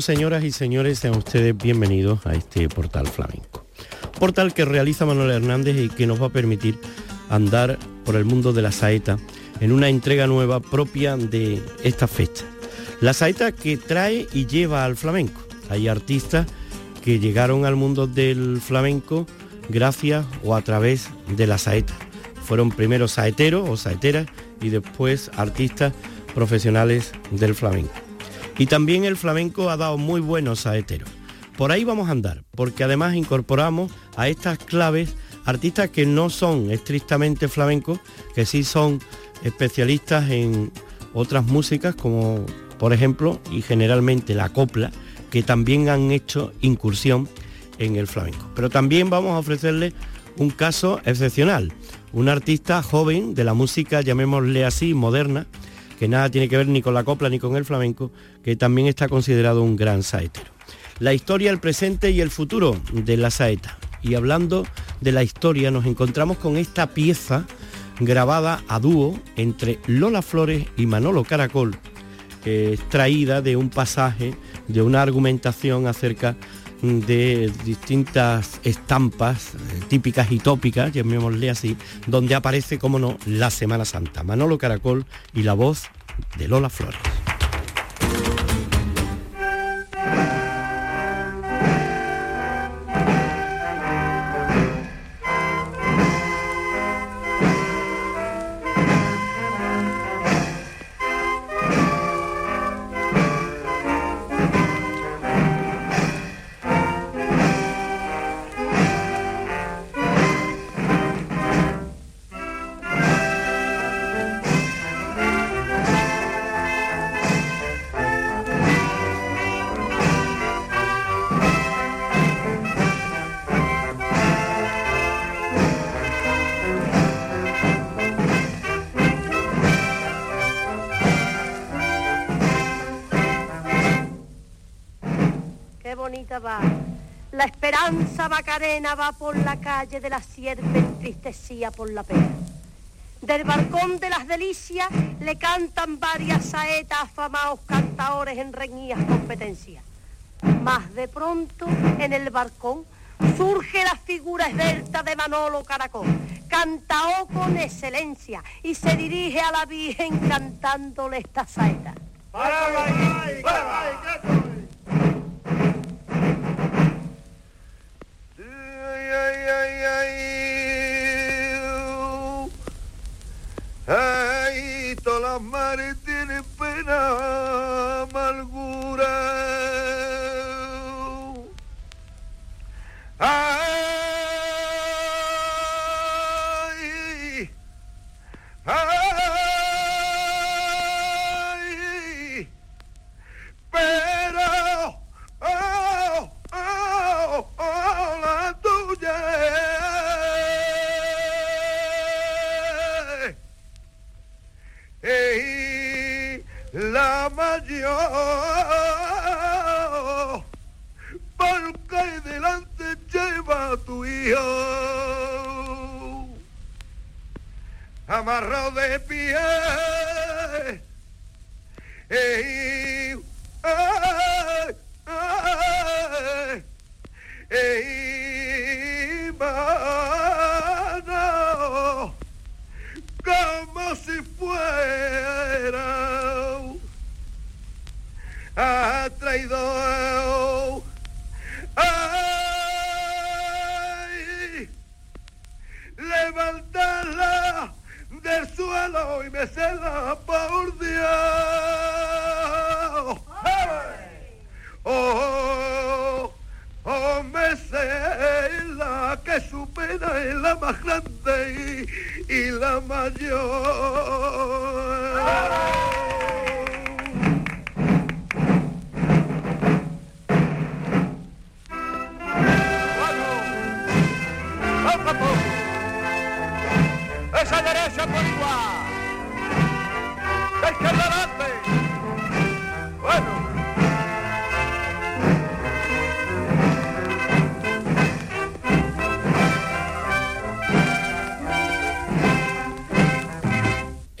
Señoras y señores, sean ustedes bienvenidos a este portal flamenco. Portal que realiza Manuel Hernández y que nos va a permitir andar por el mundo de la saeta en una entrega nueva propia de esta fecha. La saeta que trae y lleva al flamenco. Hay artistas que llegaron al mundo del flamenco gracias o a través de la saeta. Fueron primero saeteros o saeteras y después artistas profesionales del flamenco. Y también el flamenco ha dado muy buenos saeteros. Por ahí vamos a andar, porque además incorporamos a estas claves artistas que no son estrictamente flamencos, que sí son especialistas en otras músicas, como por ejemplo, y generalmente la copla, que también han hecho incursión en el flamenco. Pero también vamos a ofrecerles un caso excepcional, un artista joven de la música, llamémosle así, moderna, que nada tiene que ver ni con la copla ni con el flamenco, que también está considerado un gran saetero. La historia, el presente y el futuro de la saeta. Y hablando de la historia, nos encontramos con esta pieza grabada a dúo entre Lola Flores y Manolo Caracol, extraída de un pasaje, de una argumentación acerca de distintas estampas eh, típicas y tópicas, llamémosle así, donde aparece, como no, la Semana Santa. Manolo Caracol y la voz de Lola Flores. Va por la calle de la sierpe entristecía por la pena. Del balcón de las delicias le cantan varias saetas afamados cantadores en reñías competencias. Más de pronto en el balcón surge la figura esbelta de Manolo Caracol. Cantaó con excelencia y se dirige a la Virgen cantándole esta saeta. Ay, todas las mares tienen pena,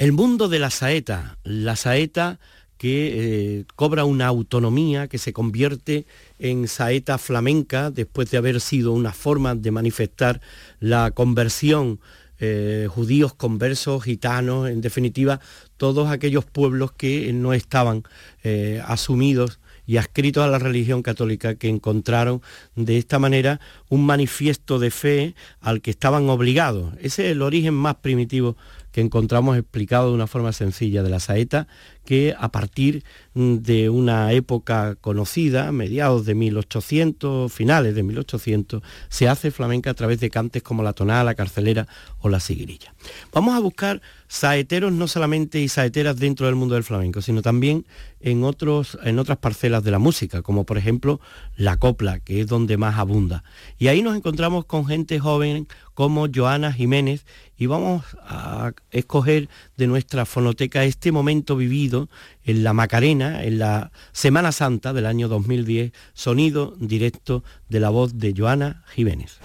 El mundo de la saeta, la saeta que eh, cobra una autonomía, que se convierte en saeta flamenca después de haber sido una forma de manifestar la conversión eh, judíos conversos, gitanos, en definitiva, todos aquellos pueblos que no estaban eh, asumidos y adscritos a la religión católica que encontraron de esta manera un manifiesto de fe al que estaban obligados. Ese es el origen más primitivo que encontramos explicado de una forma sencilla de la saeta, que a partir de una época conocida, mediados de 1800, finales de 1800, se hace flamenca a través de cantes como la tonada, la carcelera o la sigrilla. Vamos a buscar saeteros no solamente y saeteras dentro del mundo del flamenco, sino también en, otros, en otras parcelas de la música, como por ejemplo la copla, que es donde más abunda. Y ahí nos encontramos con gente joven como Joana Jiménez y vamos a escoger de nuestra fonoteca este momento vivido en la Macarena, en la Semana Santa del año 2010, sonido directo de la voz de Joana Jiménez.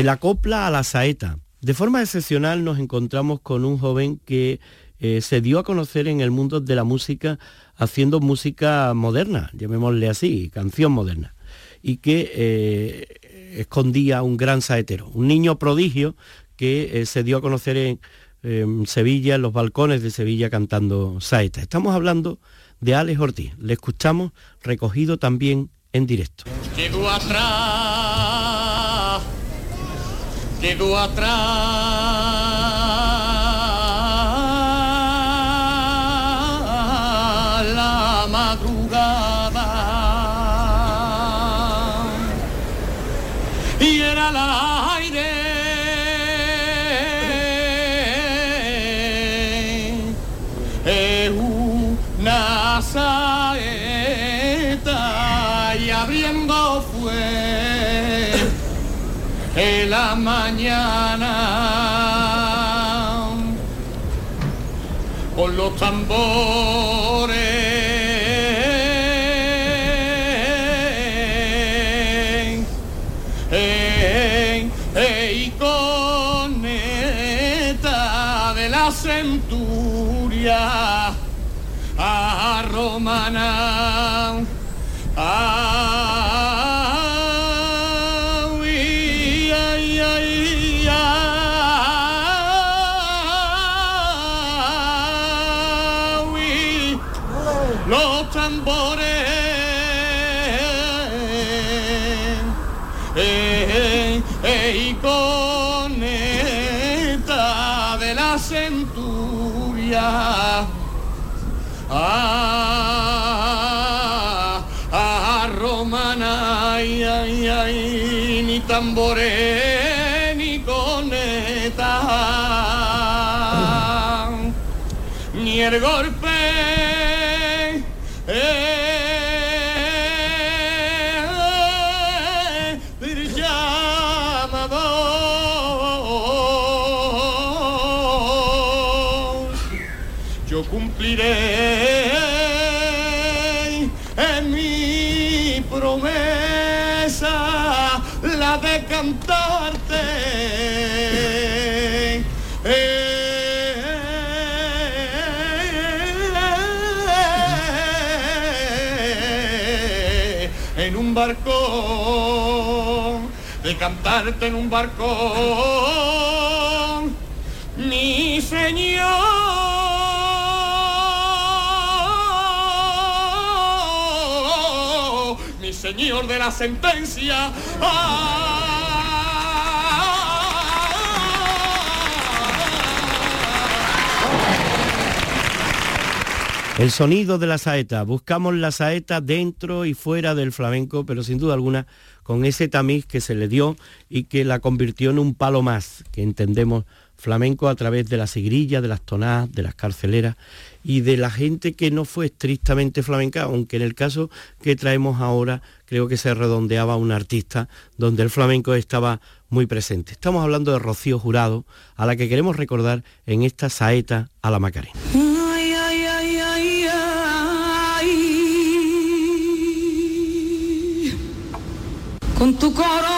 De la copla a la saeta. De forma excepcional nos encontramos con un joven que eh, se dio a conocer en el mundo de la música haciendo música moderna, llamémosle así, canción moderna, y que eh, escondía un gran saetero, un niño prodigio que eh, se dio a conocer en, Sevilla, en los balcones de Sevilla cantando saeta. Estamos hablando de Alex Ortiz, le escuchamos recogido también en directo. La madrugada. Y era el en la mañana. Con los tambores tambores ni coneta ni el golpe en un barco, de cantarte en un barco, mi Señor. señor de la sentencia. El sonido de la saeta. Buscamos la saeta dentro y fuera del flamenco, pero sin duda alguna con ese tamiz que se le dio y que la convirtió en un palo más, que entendemos flamenco a través de la sigrilla, de las tonadas, de las carceleras y de la gente que no fue estrictamente flamenca, aunque en el caso que traemos ahora creo que se redondeaba un artista donde el flamenco estaba muy presente. Estamos hablando de Rocío Jurado, a la que queremos recordar en esta saeta a la Macarena. Con tu corona.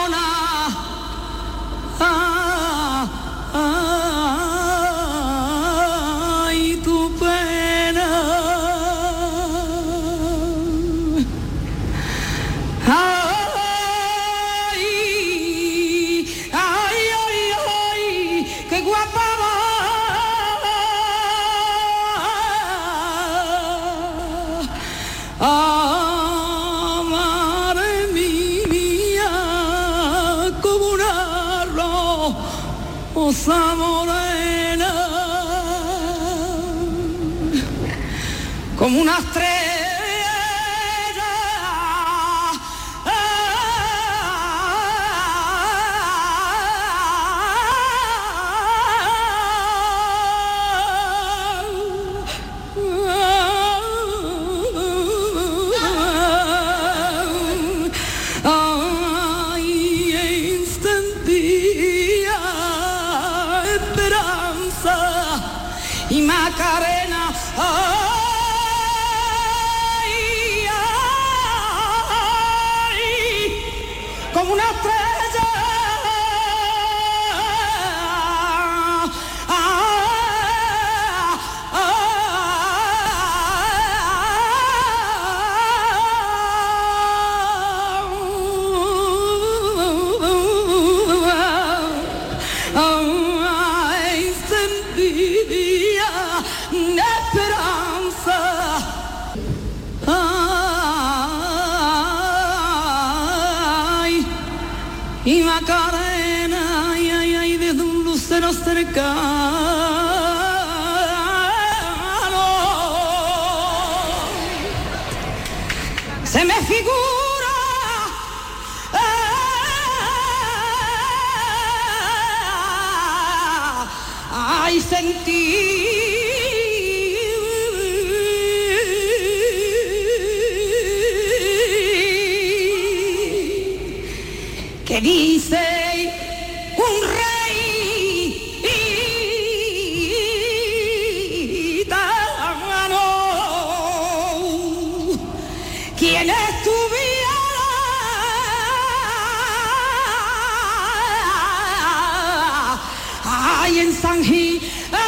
En San Gil. Ay,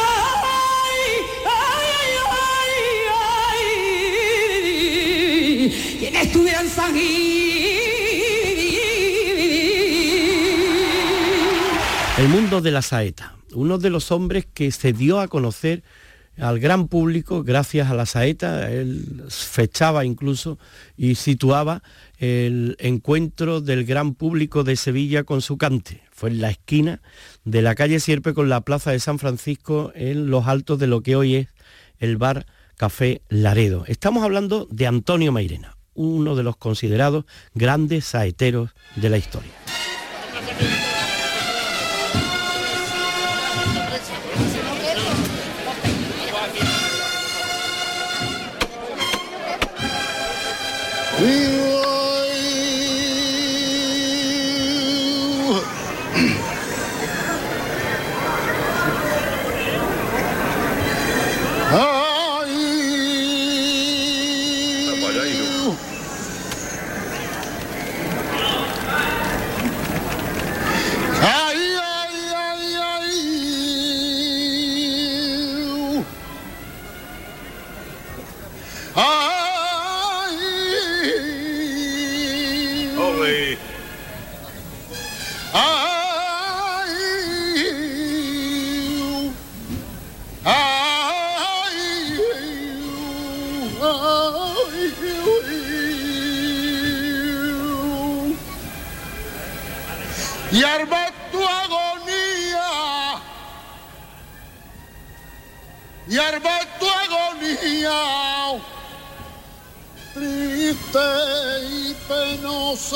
ay, ay, estuviera en El mundo de la saeta, uno de los hombres que se dio a conocer al gran público gracias a la saeta, él fechaba incluso y situaba el encuentro del gran público de Sevilla con su cante. Fue en la esquina de la calle Sierpe con la plaza de San Francisco en los altos de lo que hoy es el bar Café Laredo. Estamos hablando de Antonio Mairena, uno de los considerados grandes saeteros de la historia. Arma tu agonía. Triste y penosa.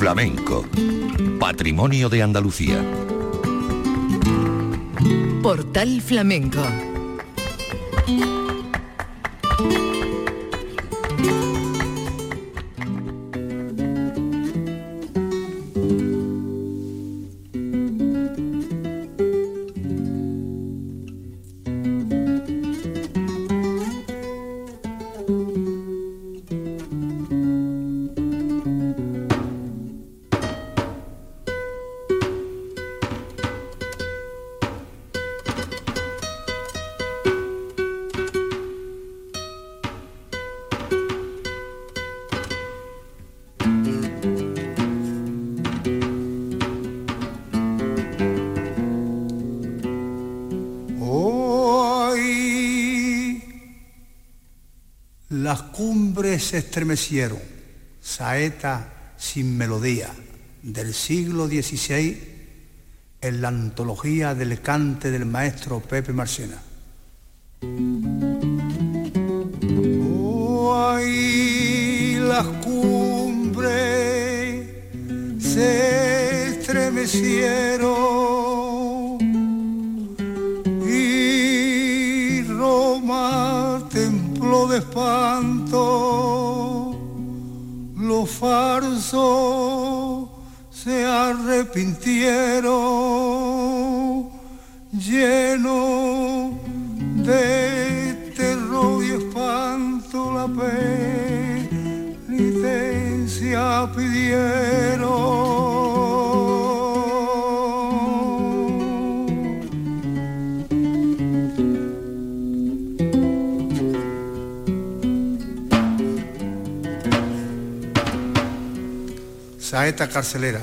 flamenco. Patrimonio de Andalucía. Portal Flamenco. Las cumbres se estremecieron, saeta sin melodía del siglo XVI en la antología del cante del maestro Pepe Marcena. Hoy las cumbres se estremecieron espanto, los farsos se arrepintieron, saeta carcelera.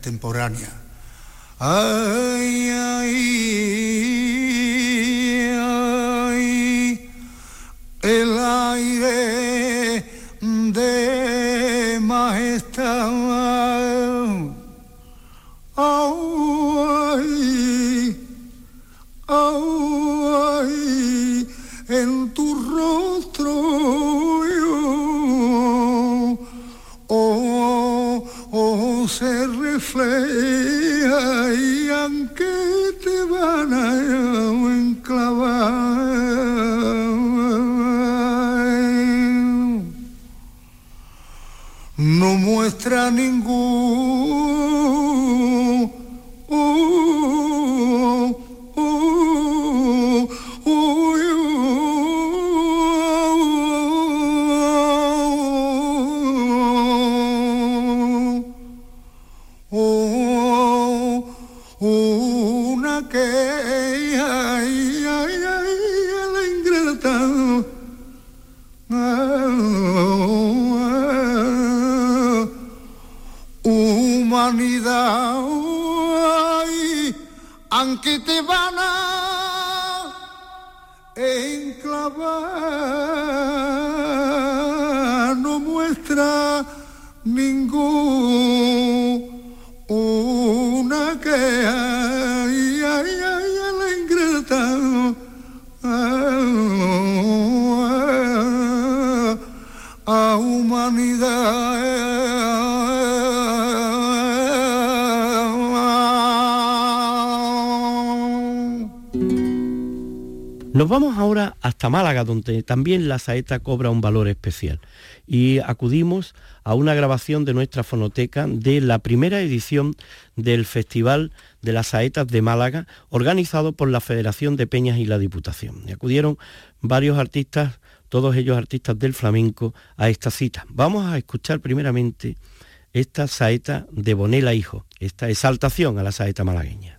Contemporánea. Ay, no muestra ningún Málaga, donde también la saeta cobra un valor especial. Y acudimos a una grabación de nuestra fonoteca de la primera edición del Festival de las Saetas de Málaga, organizado por la Federación de Peñas y la Diputación. Y acudieron varios artistas, todos ellos artistas del flamenco, a esta cita. Vamos a escuchar primeramente esta saeta de Bonela Hijo, esta exaltación a la saeta malagueña.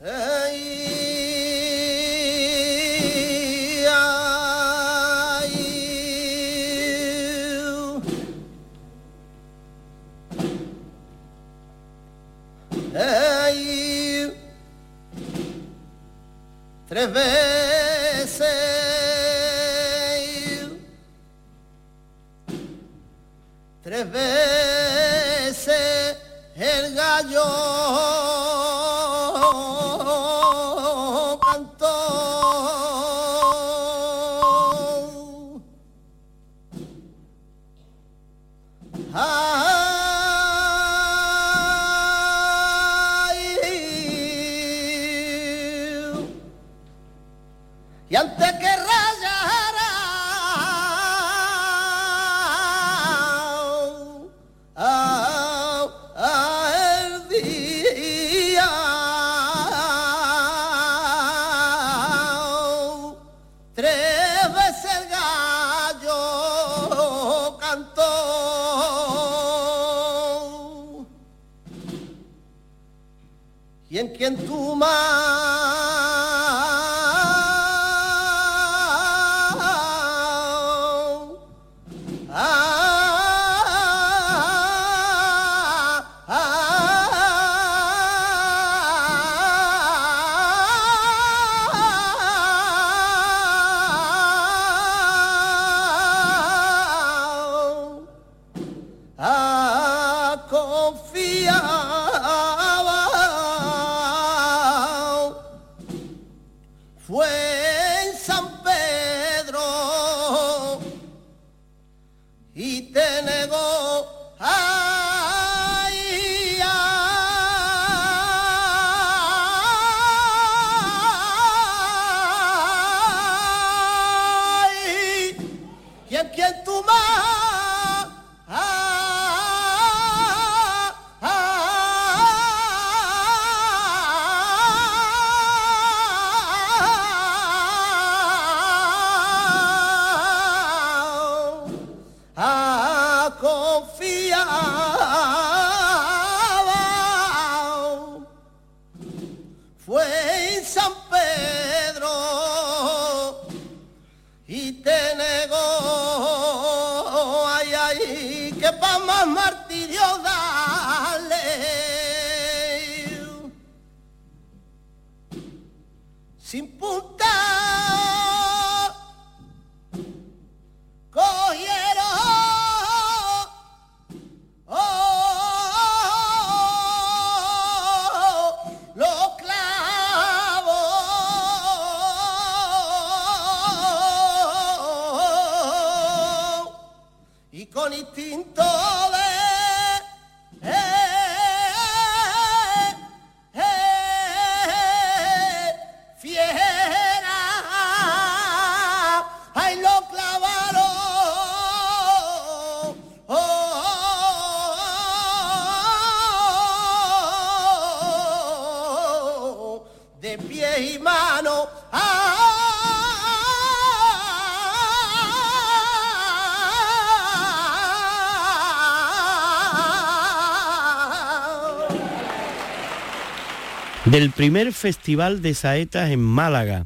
Del primer Festival de Saetas en Málaga,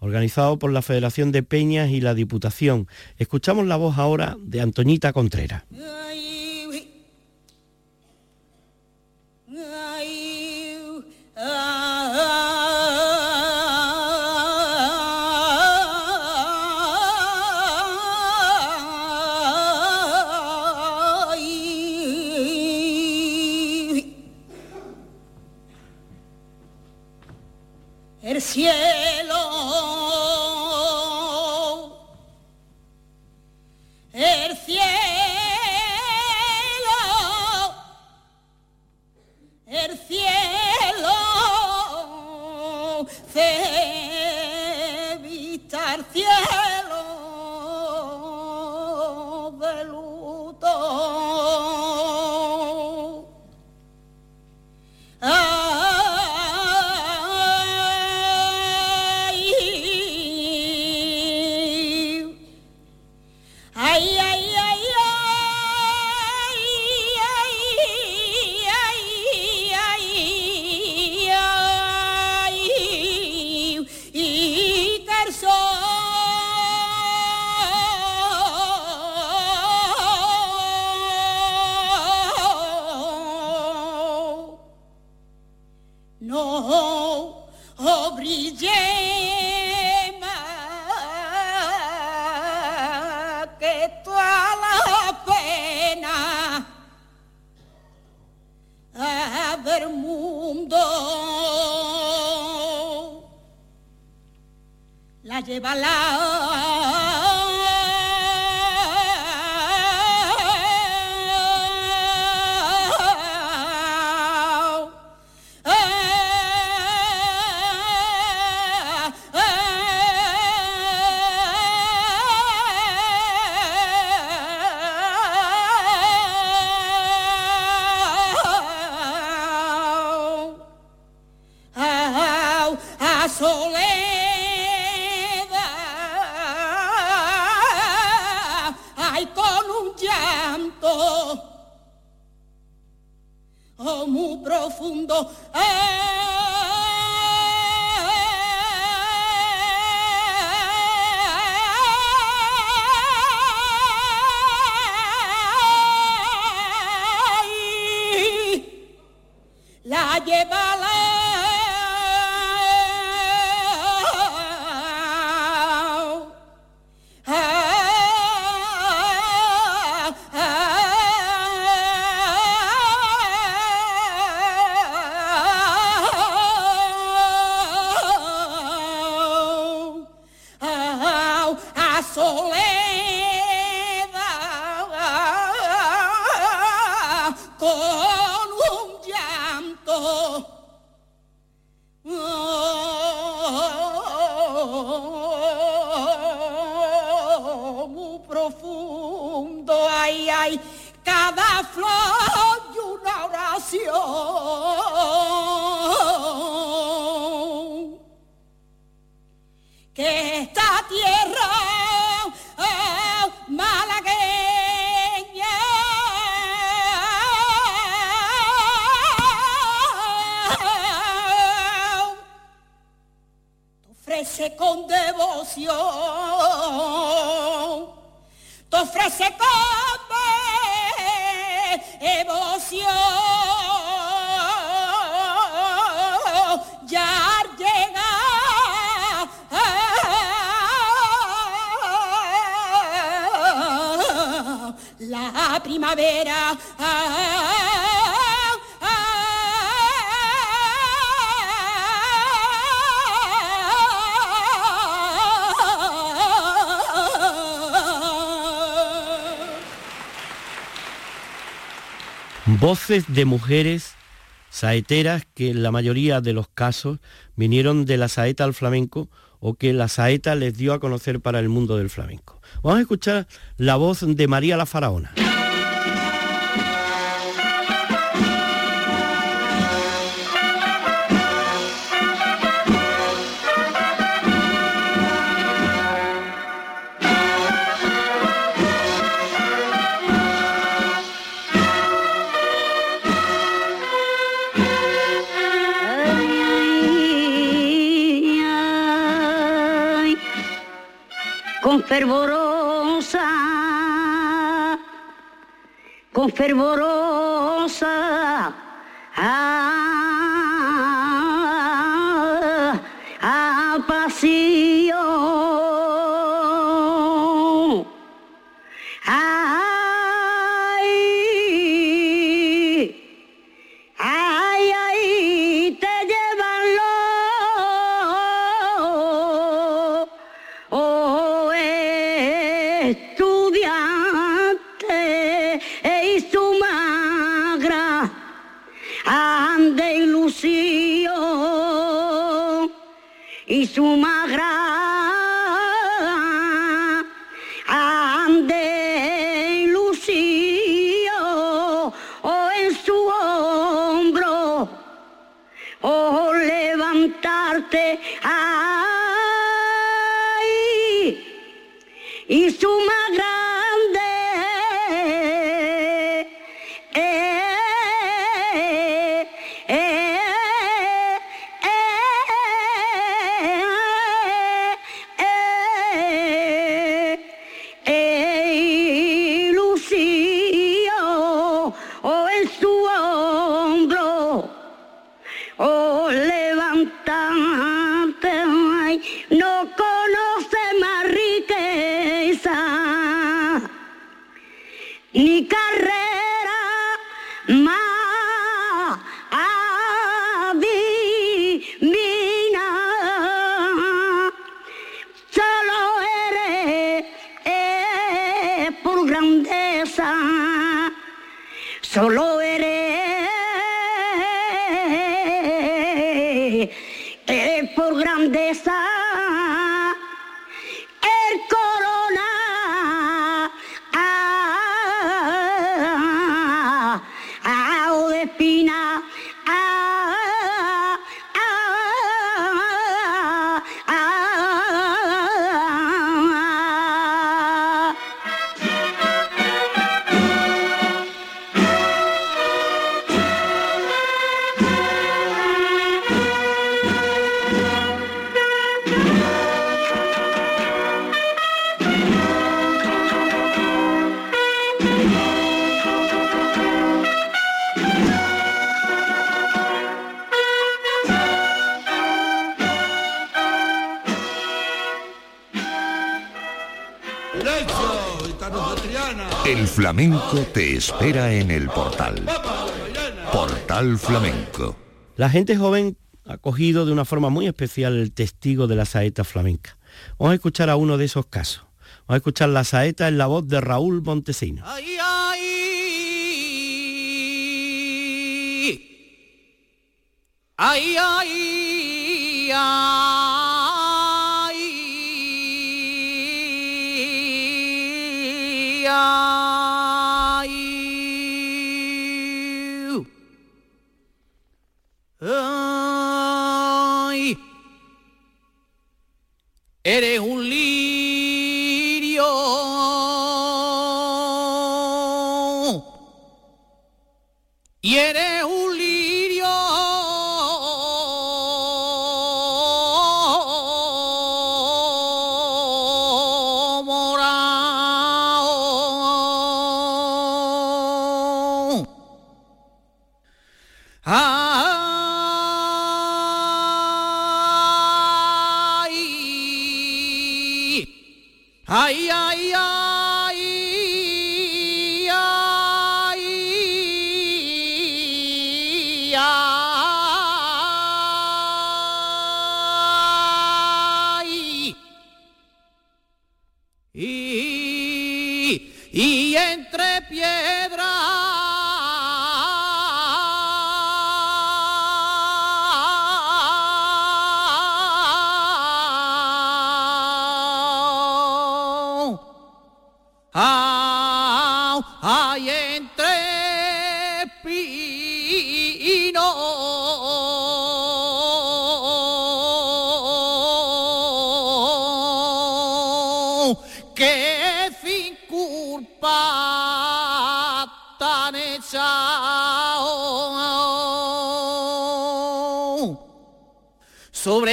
organizado por la Federación de Peñas y la Diputación. Escuchamos la voz ahora de Antoñita Contreras. llévala. Voces de mujeres saeteras que en la mayoría de los casos vinieron de la saeta al flamenco o que la saeta les dio a conocer para el mundo del flamenco. Vamos a escuchar la voz de María la Faraona. fervorosa, con fervorosa. Ah, ah, ah, ah flamenco te espera en el portal. Portal Flamenco. La gente joven ha cogido de una forma muy especial el testigo de la saeta flamenca. Vamos a escuchar a uno de esos casos. Vamos a escuchar la saeta en la voz de Raúl Montesino. Ay, ay. Ay, ay, ay,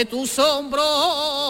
sobre tus hombros.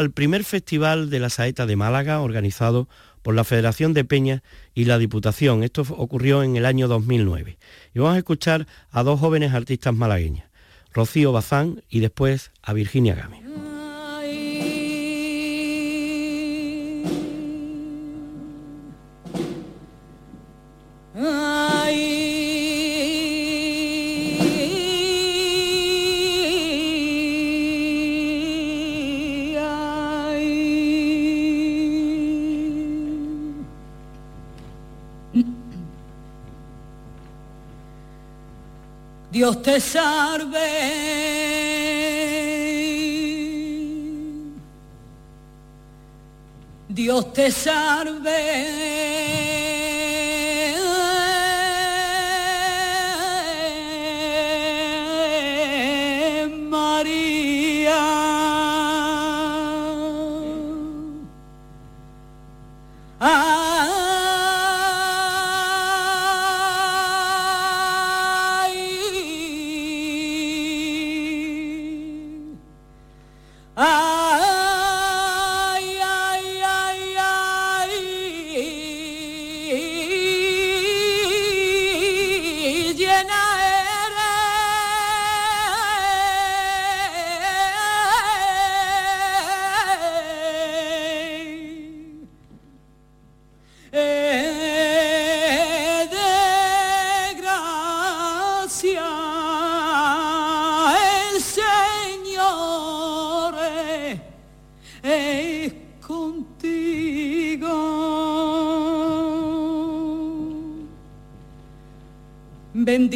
Al primer festival de la saeta de Málaga, organizado por la Federación de Peñas y la Diputación. Esto ocurrió en el año 2009. Y vamos a escuchar a dos jóvenes artistas malagueñas, Rocío Bazán y después a Virginia Game. Dios te salve. Dios te salve.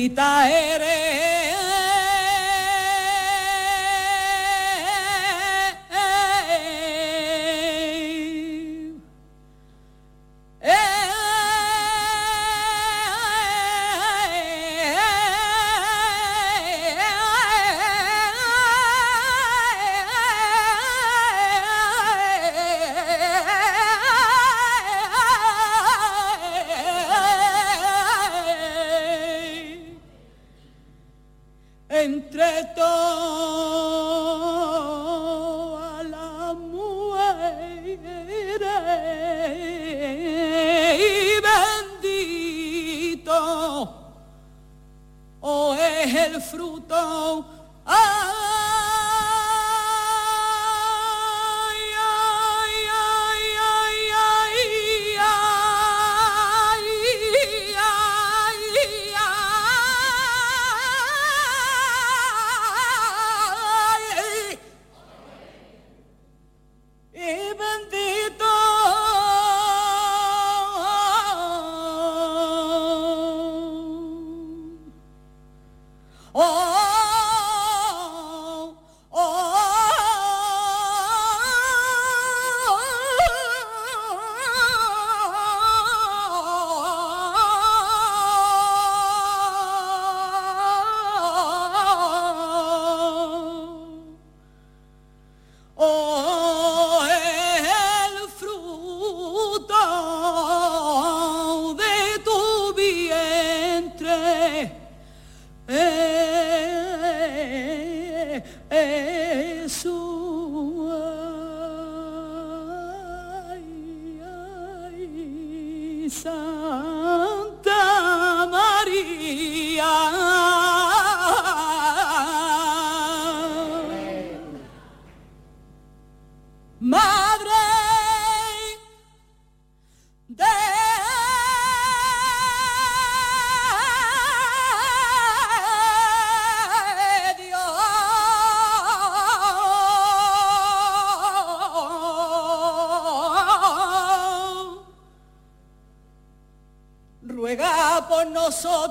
Bendita eres.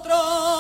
nosotros.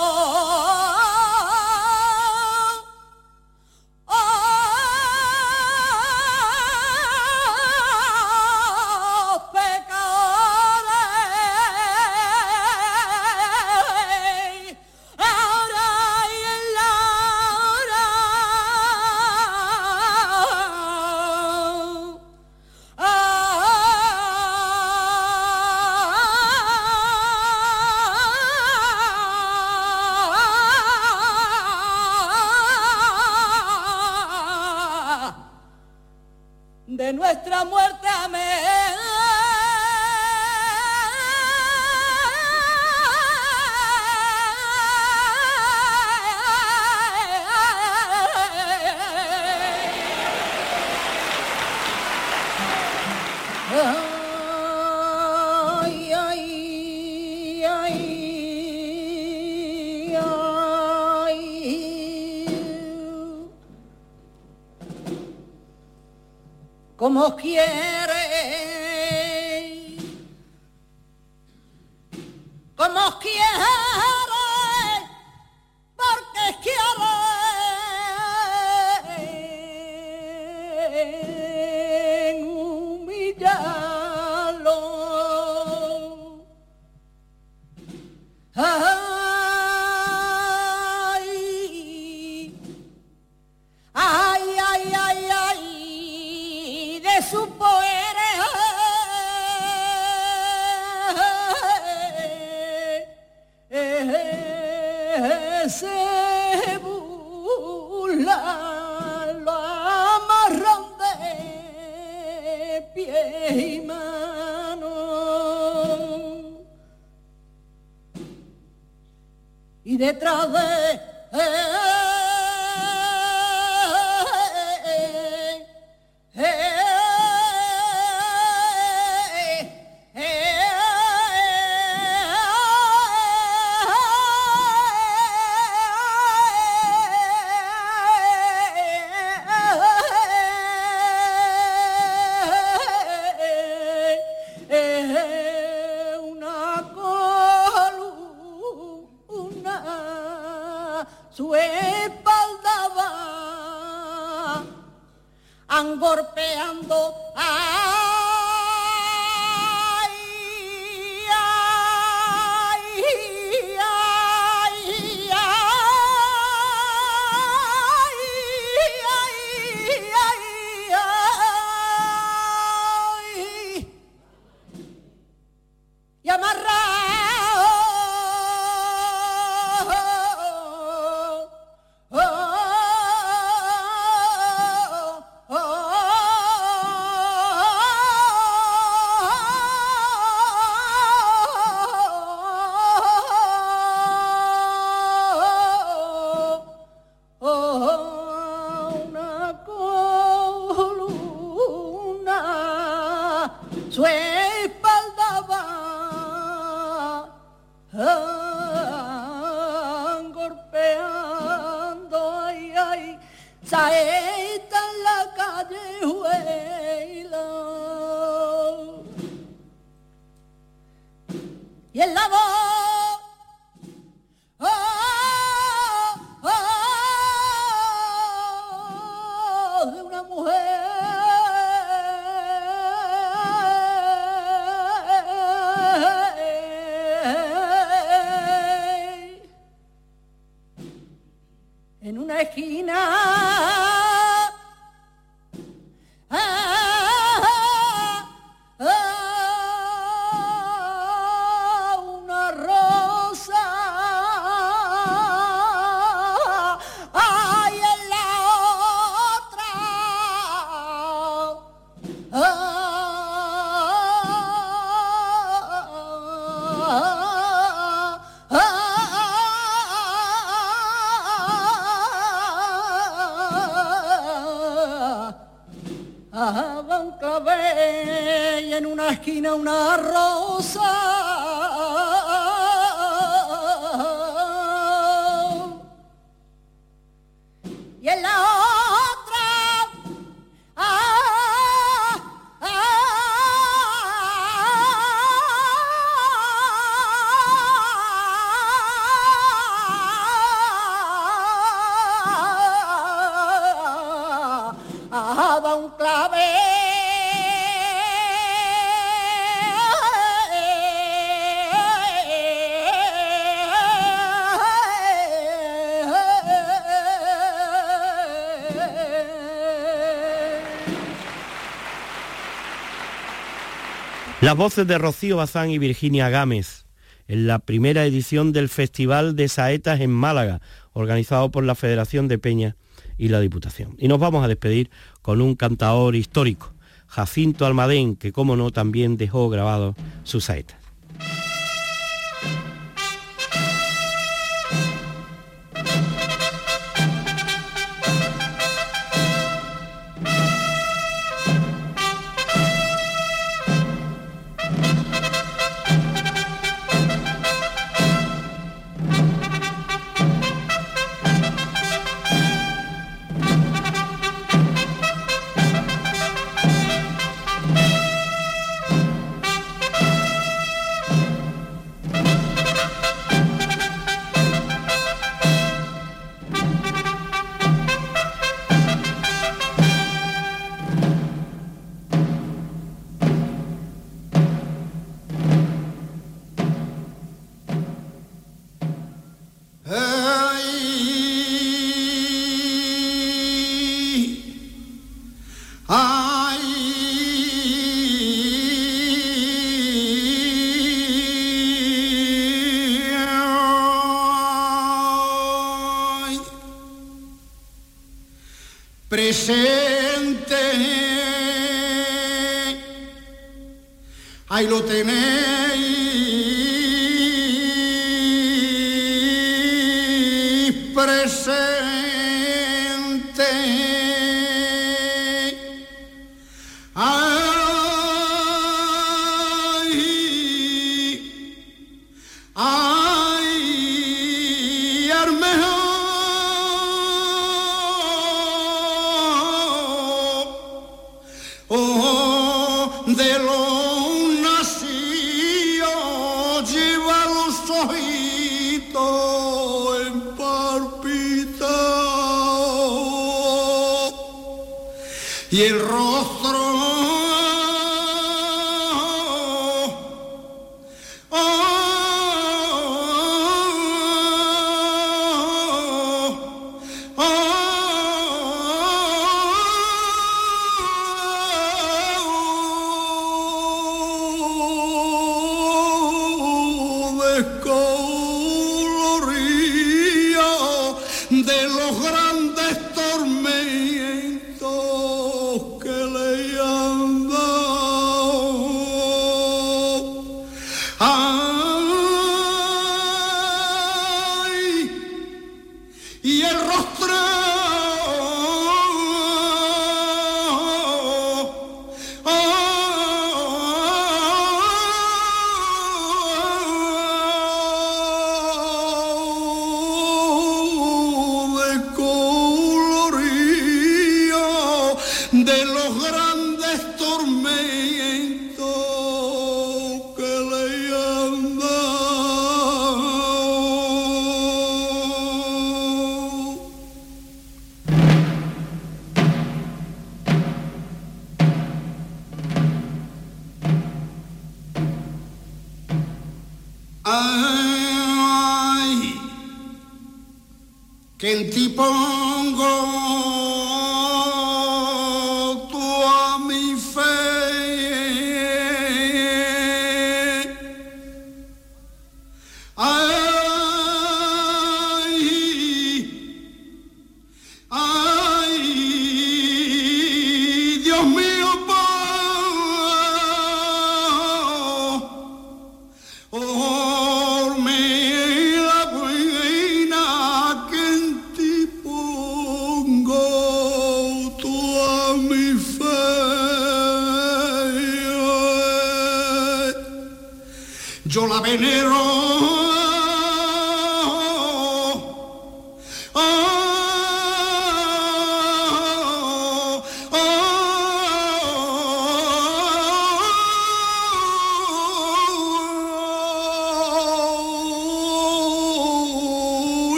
Ay, un Las voces de Rocío Bazán y Virginia Gámez en la primera edición del Festival de Saetas en Málaga, organizado por la Federación de Peña y la Diputación. Y nos vamos a despedir con un cantador histórico, Jacinto Almadén, que como no también dejó grabado su saeta. Como a ti, mi gran poder.